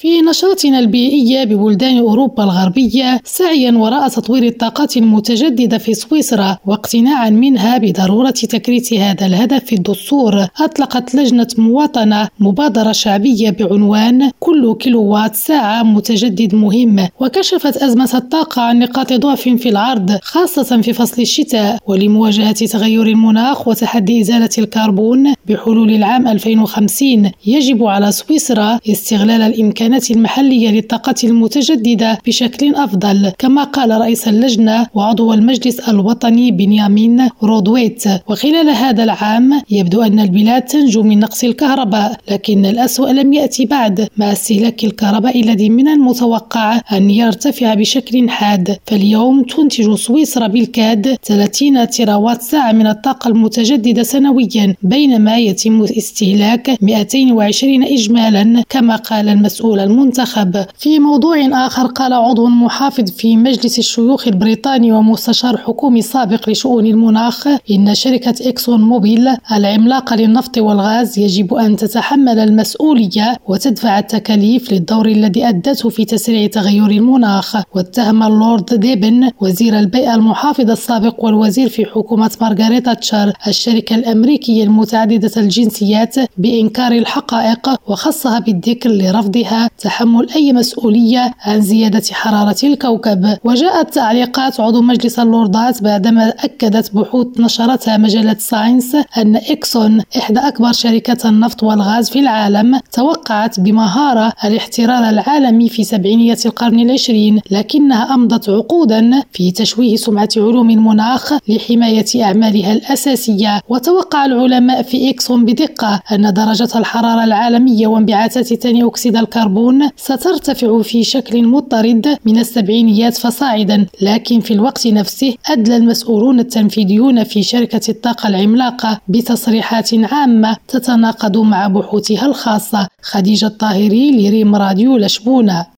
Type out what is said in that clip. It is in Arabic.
في نشرتنا البيئية ببلدان أوروبا الغربية سعيا وراء تطوير الطاقات المتجددة في سويسرا واقتناعا منها بضرورة تكريس هذا الهدف. في الدستور أطلقت لجنة مواطنة مبادرة شعبية بعنوان كل كيلووات ساعة متجدد مهم وكشفت أزمة الطاقة عن نقاط ضعف في العرض خاصة في فصل الشتاء. ولمواجهة تغير المناخ وتحدي إزالة الكربون بحلول العام 2050 يجب على سويسرا استغلال الإمكانات المحلية للطاقة المتجددة بشكل أفضل كما قال رئيس اللجنة وعضو المجلس الوطني بنيامين رودويت. وخلال هذا العام يبدو أن البلاد تنجو من نقص الكهرباء لكن الأسوأ لم يأتي بعد. مع استهلاك الكهرباء الذي من المتوقع أن يرتفع بشكل حاد. فاليوم تنتج سويسرا بالكاد 30 تراوات ساعة من الطاقة المتجددة سنويا بينما يتم استهلاك 220 إجمالا كما قال المسؤول المنتخب. في موضوع آخر قال عضو محافظ في مجلس الشيوخ البريطاني ومستشار حكومي سابق لشؤون المناخ إن شركة إكسون موبيل العملاقة للنفط والغاز يجب أن تتحمل المسؤولية وتدفع التكاليف للدور الذي أدته في تسريع تغير المناخ. واتهم اللورد ديبن وزير البيئة المحافظ السابق والوزير في حكومة مارغريت تاتشر الشركة الأمريكية المتعددة الجنسيات بإنكار الحقائق وخصها بالذكر لرفضها تحمل أي مسؤولية عن زيادة حرارة الكوكب. وجاءت تعليقات عضو مجلس اللوردات بعدما أكدت بحوث نشرتها مجلة ساينس أن إكسون إحدى أكبر شركات النفط والغاز في العالم توقعت بمهارة الاحترار العالمي في سبعينية القرن العشرين لكنها أمضت عقودا في تشويه سمعة علوم المناخ لحماية أعمالها الأساسية. وتوقع العلماء في إكسون بدقة أن درجة الحرارة العالمية وانبعاثات ثاني أكسيد الكربون سترتفع في شكل مضطرد من السبعينيات فصاعدا لكن في الوقت نفسه أدلى المسؤولون التنفيذيون في شركة الطاقة العملاقة بتصريحات عامة تتناقض مع بحوثها الخاصة. خديجة الطاهري لريم راديو لشبونة.